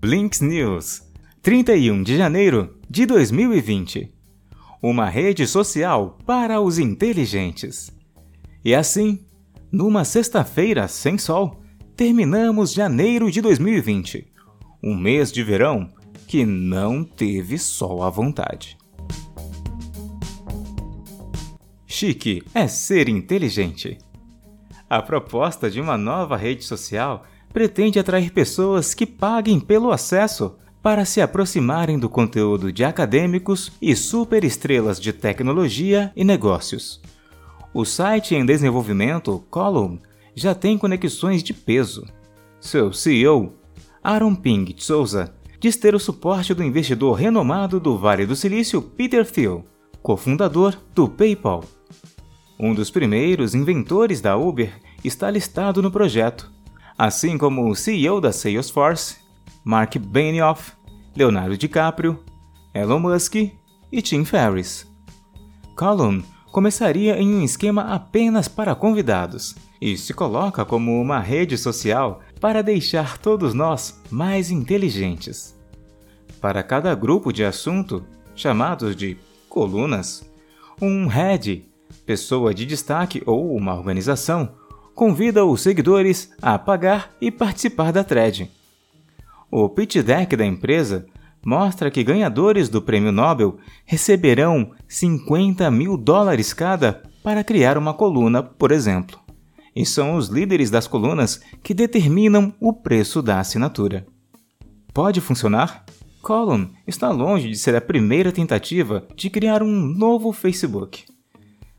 Blinks News, 31 de janeiro de 2020. Uma rede social para os inteligentes. E assim, numa sexta-feira sem sol, terminamos janeiro de 2020, um mês de verão que não teve sol à vontade. Chique é ser inteligente. A proposta de uma nova rede social pretende atrair pessoas que paguem pelo acesso para se aproximarem do conteúdo de acadêmicos e superestrelas de tecnologia e negócios. O site em desenvolvimento Column já tem conexões de peso. Seu CEO, Aaron Ping Souza, diz ter o suporte do investidor renomado do Vale do Silício Peter Thiel, cofundador do PayPal. Um dos primeiros inventores da Uber está listado no projeto, assim como o CEO da Salesforce, Mark Benioff, Leonardo DiCaprio, Elon Musk e Tim Ferriss. Column começaria em um esquema apenas para convidados e se coloca como uma rede social para deixar todos nós mais inteligentes. Para cada grupo de assunto, chamados de colunas, um head pessoa de destaque ou uma organização, convida os seguidores a pagar e participar da thread. O pitch deck da empresa mostra que ganhadores do prêmio Nobel receberão 50 mil dólares cada para criar uma coluna, por exemplo. E são os líderes das colunas que determinam o preço da assinatura. Pode funcionar? Column está longe de ser a primeira tentativa de criar um novo Facebook.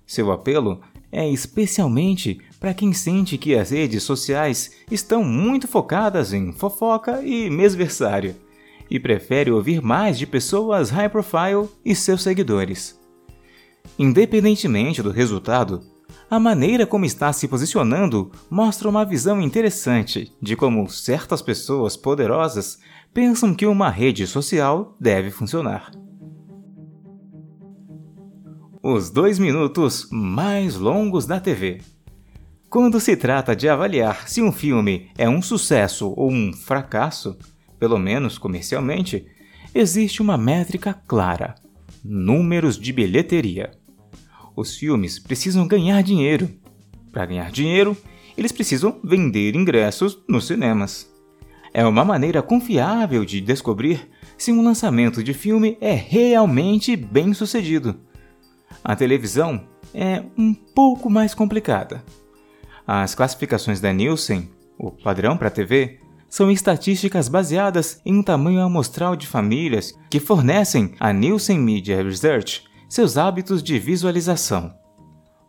Seu apelo é especialmente para quem sente que as redes sociais estão muito focadas em fofoca e mesversário e prefere ouvir mais de pessoas high profile e seus seguidores. Independentemente do resultado, a maneira como está se posicionando mostra uma visão interessante de como certas pessoas poderosas pensam que uma rede social deve funcionar os dois minutos mais longos da TV. Quando se trata de avaliar se um filme é um sucesso ou um fracasso, pelo menos comercialmente, existe uma métrica clara: números de bilheteria. Os filmes precisam ganhar dinheiro. Para ganhar dinheiro, eles precisam vender ingressos nos cinemas. É uma maneira confiável de descobrir se um lançamento de filme é realmente bem sucedido a televisão é um pouco mais complicada. As classificações da Nielsen, o padrão para a TV, são estatísticas baseadas em um tamanho amostral de famílias que fornecem à Nielsen Media Research seus hábitos de visualização.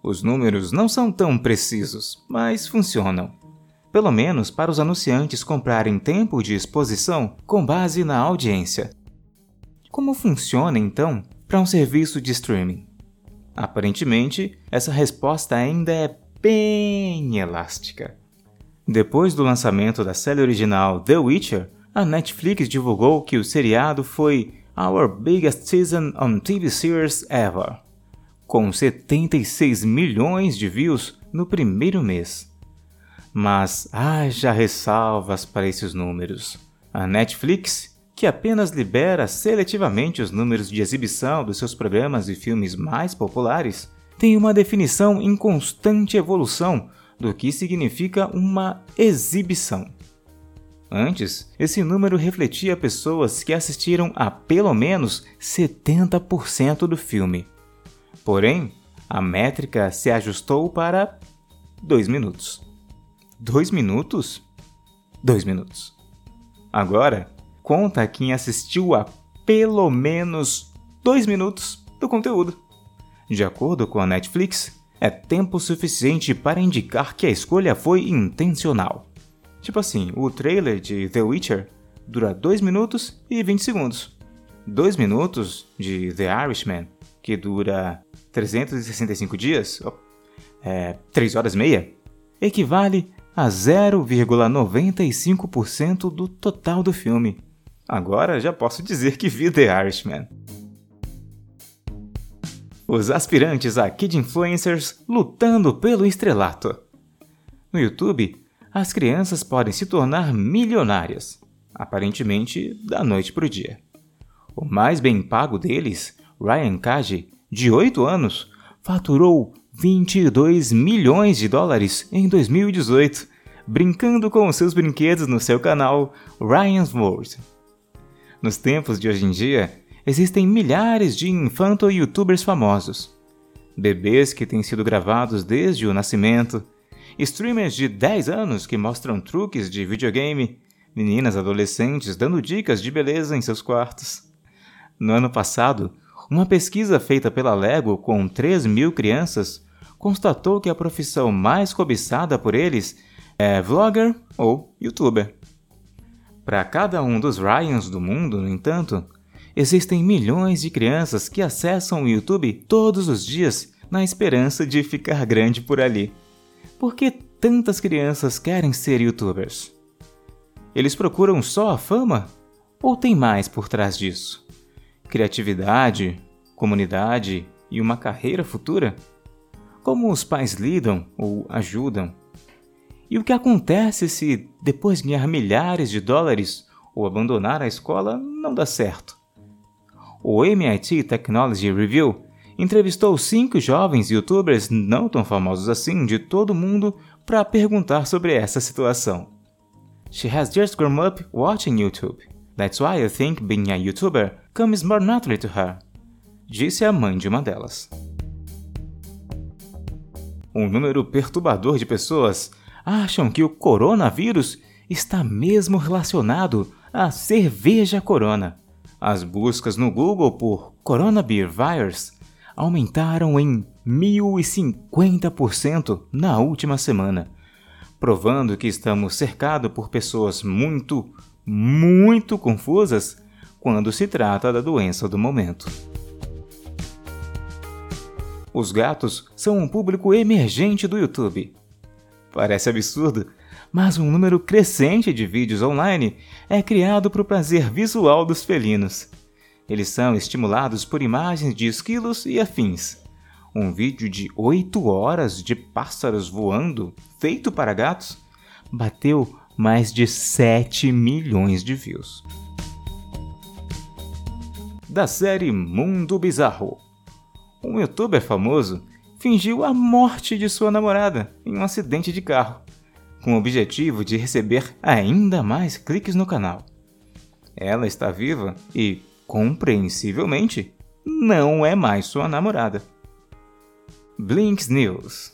Os números não são tão precisos, mas funcionam. Pelo menos para os anunciantes comprarem tempo de exposição com base na audiência. Como funciona então para um serviço de streaming? Aparentemente, essa resposta ainda é bem elástica. Depois do lançamento da série original The Witcher, a Netflix divulgou que o seriado foi Our Biggest Season on TV Series Ever, com 76 milhões de views no primeiro mês. Mas haja ressalvas para esses números. A Netflix que apenas libera seletivamente os números de exibição dos seus programas e filmes mais populares, tem uma definição em constante evolução do que significa uma exibição. Antes, esse número refletia pessoas que assistiram a pelo menos 70% do filme. Porém, a métrica se ajustou para 2 minutos. 2 minutos? 2 minutos. Agora, conta quem assistiu a pelo menos 2 minutos do conteúdo. De acordo com a Netflix, é tempo suficiente para indicar que a escolha foi intencional. Tipo assim, o trailer de The Witcher dura 2 minutos e 20 segundos. 2 minutos de The Irishman, que dura 365 dias, é, 3 horas e meia, equivale a 0,95% do total do filme. Agora já posso dizer que vi The Irishman. Os aspirantes a Kid Influencers lutando pelo estrelato. No YouTube, as crianças podem se tornar milionárias. aparentemente da noite para o dia. O mais bem pago deles, Ryan Kaji, de 8 anos, faturou 22 milhões de dólares em 2018, brincando com seus brinquedos no seu canal Ryan's World. Nos tempos de hoje em dia, existem milhares de infanto-youtubers famosos. Bebês que têm sido gravados desde o nascimento, streamers de 10 anos que mostram truques de videogame, meninas adolescentes dando dicas de beleza em seus quartos. No ano passado, uma pesquisa feita pela Lego com 3 mil crianças constatou que a profissão mais cobiçada por eles é vlogger ou youtuber. Para cada um dos Ryans do mundo, no entanto, existem milhões de crianças que acessam o YouTube todos os dias na esperança de ficar grande por ali. Por que tantas crianças querem ser youtubers? Eles procuram só a fama? Ou tem mais por trás disso? Criatividade, comunidade e uma carreira futura? Como os pais lidam ou ajudam e o que acontece se, depois de ganhar milhares de dólares ou abandonar a escola, não dá certo? O MIT Technology Review entrevistou cinco jovens youtubers não tão famosos assim de todo mundo para perguntar sobre essa situação. She has just grown up watching YouTube. That's why I think being a YouTuber comes more naturally to her. Disse a mãe de uma delas. Um número perturbador de pessoas acham que o coronavírus está mesmo relacionado à cerveja Corona. As buscas no Google por Corona Beer Virus aumentaram em 1050% na última semana, provando que estamos cercados por pessoas muito, muito confusas quando se trata da doença do momento. Os gatos são um público emergente do YouTube Parece absurdo, mas um número crescente de vídeos online é criado para o prazer visual dos felinos. Eles são estimulados por imagens de esquilos e afins. Um vídeo de 8 horas de pássaros voando, feito para gatos, bateu mais de 7 milhões de views. Da série Mundo Bizarro. Um youtuber famoso fingiu a morte de sua namorada em um acidente de carro, com o objetivo de receber ainda mais cliques no canal. Ela está viva e, compreensivelmente, não é mais sua namorada. Blinks News